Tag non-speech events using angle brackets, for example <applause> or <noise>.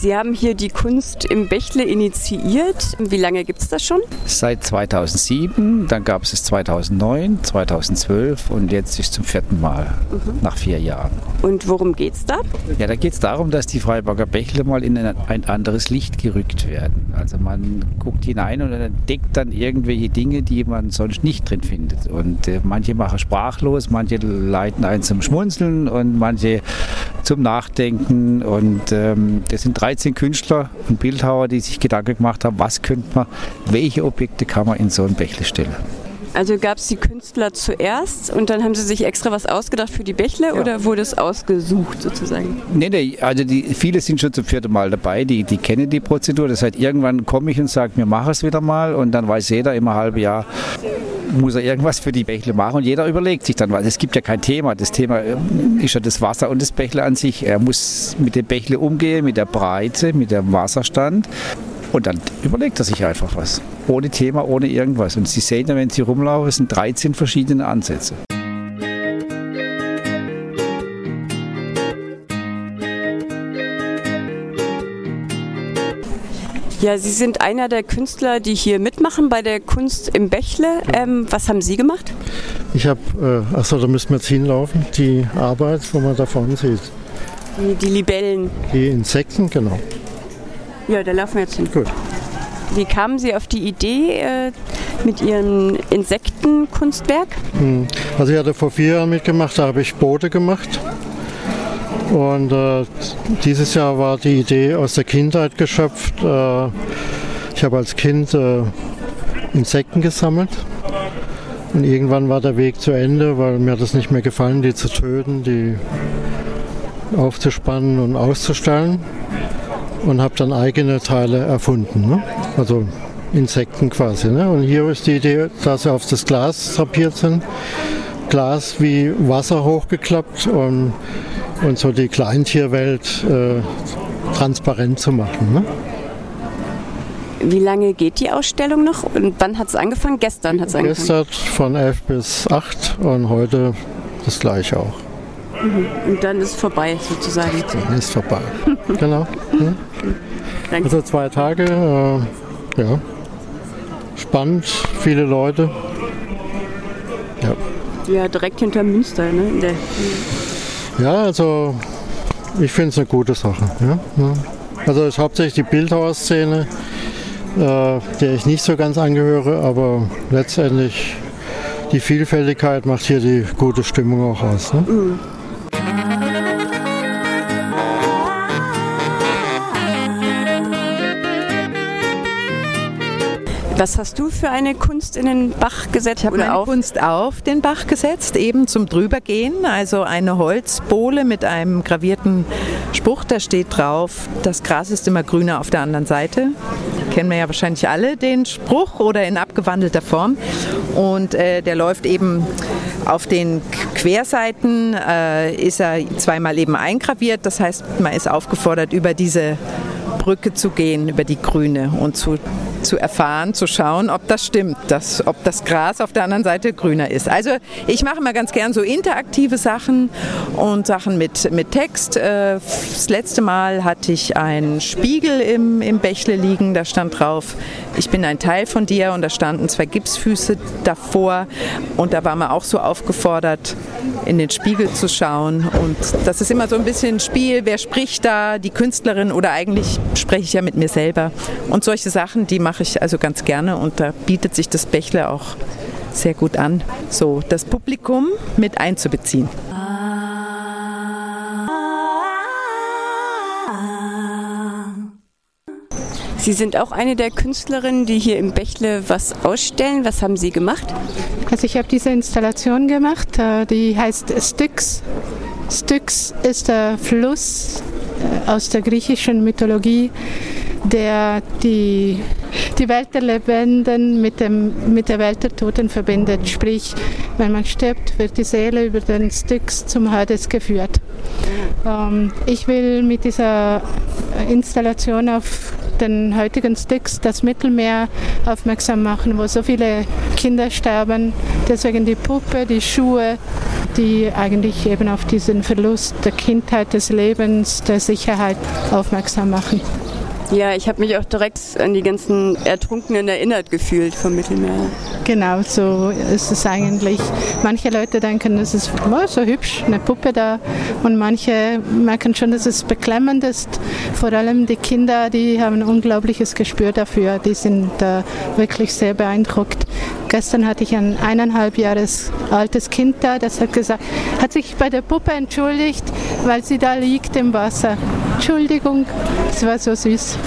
Sie haben hier die Kunst im Bächle initiiert. Wie lange gibt es das schon? Seit 2007, dann gab es es 2009, 2012 und jetzt ist zum vierten Mal mhm. nach vier Jahren. Und worum geht es da? Ja, da geht es darum, dass die Freiburger Bächle mal in ein, ein, anderes Licht gerückt werden. Also man guckt hinein und entdeckt dann irgendwelche Dinge, die man sonst nicht drin findet. Und äh, manche machen sprachlos, manche leiten einen zum Schmunzeln und manche zum Nachdenken. Und ähm, das sind 13 Künstler und Bildhauer, die sich Gedanken gemacht haben, was könnte man, welche Objekte kann man in so ein Bächle stellen. Also gab es die Künstler zuerst und dann haben sie sich extra was ausgedacht für die Bächle ja. oder wurde es ausgesucht sozusagen? Nee, nee, also die, viele sind schon zum vierten Mal dabei, die, die kennen die Prozedur. Das heißt, irgendwann komme ich und sage, wir machen es wieder mal und dann weiß jeder immer halbe Jahr, muss er irgendwas für die Bächle machen und jeder überlegt sich dann was. Es gibt ja kein Thema. Das Thema ähm, ist ja das Wasser und das Bächle an sich. Er muss mit dem Bächle umgehen, mit der Breite, mit dem Wasserstand. Und dann überlegt er sich einfach was. Ohne Thema, ohne irgendwas. Und Sie sehen ja, wenn Sie rumlaufen, es sind 13 verschiedene Ansätze. Ja, Sie sind einer der Künstler, die hier mitmachen bei der Kunst im Bächle. Ähm, was haben Sie gemacht? Ich habe, äh, achso, da müssen wir jetzt hinlaufen, die Arbeit, wo man da vorne sieht. Die, die Libellen. Die Insekten, genau. Ja, da laufen wir jetzt hin. Gut. Wie kamen Sie auf die Idee äh, mit Ihrem Insektenkunstwerk? Hm. Also ich hatte vor vier Jahren mitgemacht, da habe ich Boote gemacht. Und äh, dieses Jahr war die Idee aus der Kindheit geschöpft. Äh, ich habe als Kind äh, Insekten gesammelt. Und irgendwann war der Weg zu Ende, weil mir das nicht mehr gefallen, die zu töten, die aufzuspannen und auszustellen. Und habe dann eigene Teile erfunden. Ne? Also Insekten quasi. Ne? Und hier ist die Idee, dass sie auf das Glas drapiert sind. Glas wie Wasser hochgeklappt und und so die Kleintierwelt äh, transparent zu machen. Ne? Wie lange geht die Ausstellung noch und wann hat es angefangen? Gestern hat es angefangen. Gestern von 11 bis 8 und heute das gleiche auch. Mhm. Und dann ist vorbei sozusagen. Dann ist vorbei. <laughs> genau. Ja. Danke. Also zwei Tage, äh, ja. Spannend, viele Leute. Ja. Ja, direkt hinter Münster, ne? Ja, also ich finde es eine gute Sache. Ja? Also es ist hauptsächlich die Bildhauerszene, äh, der ich nicht so ganz angehöre, aber letztendlich die Vielfältigkeit macht hier die gute Stimmung auch aus. Ne? Mhm. Was hast du für eine Kunst in den Bach gesetzt? Ich habe meine auf? Kunst auf den Bach gesetzt, eben zum Drübergehen. Also eine Holzbohle mit einem gravierten Spruch, da steht drauf, das Gras ist immer grüner auf der anderen Seite. Kennen wir ja wahrscheinlich alle den Spruch oder in abgewandelter Form. Und äh, der läuft eben auf den Querseiten, äh, ist er zweimal eben eingraviert. Das heißt, man ist aufgefordert, über diese Brücke zu gehen, über die grüne und zu zu erfahren, zu schauen, ob das stimmt, dass, ob das Gras auf der anderen Seite grüner ist. Also ich mache immer ganz gern so interaktive Sachen und Sachen mit, mit Text. Äh, das letzte Mal hatte ich einen Spiegel im, im Bächle liegen, da stand drauf, ich bin ein Teil von dir und da standen zwei Gipsfüße davor und da war man auch so aufgefordert, in den Spiegel zu schauen. Und das ist immer so ein bisschen Spiel, wer spricht da, die Künstlerin oder eigentlich spreche ich ja mit mir selber. Und solche Sachen, die mache ich also ganz gerne und da bietet sich das Bächle auch sehr gut an, so das Publikum mit einzubeziehen. Sie sind auch eine der Künstlerinnen, die hier im Bächle was ausstellen. Was haben Sie gemacht? Also ich habe diese Installation gemacht, äh, die heißt Styx. Styx ist der Fluss äh, aus der griechischen Mythologie, der die, die Welt der Lebenden mit, dem, mit der Welt der Toten verbindet. Sprich, wenn man stirbt, wird die Seele über den Styx zum Hades geführt. Ähm, ich will mit dieser Installation auf den heutigen Styx das Mittelmeer aufmerksam machen, wo so viele Kinder sterben. Deswegen die Puppe, die Schuhe, die eigentlich eben auf diesen Verlust der Kindheit, des Lebens, der Sicherheit aufmerksam machen. Ja, ich habe mich auch direkt an die ganzen Ertrunkenen erinnert gefühlt vom Mittelmeer. Genau, so ist es eigentlich. Manche Leute denken, es ist oh, so hübsch, eine Puppe da. Und manche merken schon, dass es beklemmend ist. Vor allem die Kinder, die haben ein unglaubliches Gespür dafür. Die sind äh, wirklich sehr beeindruckt. Gestern hatte ich ein eineinhalb Jahres altes Kind da, das hat gesagt, hat sich bei der Puppe entschuldigt, weil sie da liegt im Wasser. Entschuldigung, es war so süß.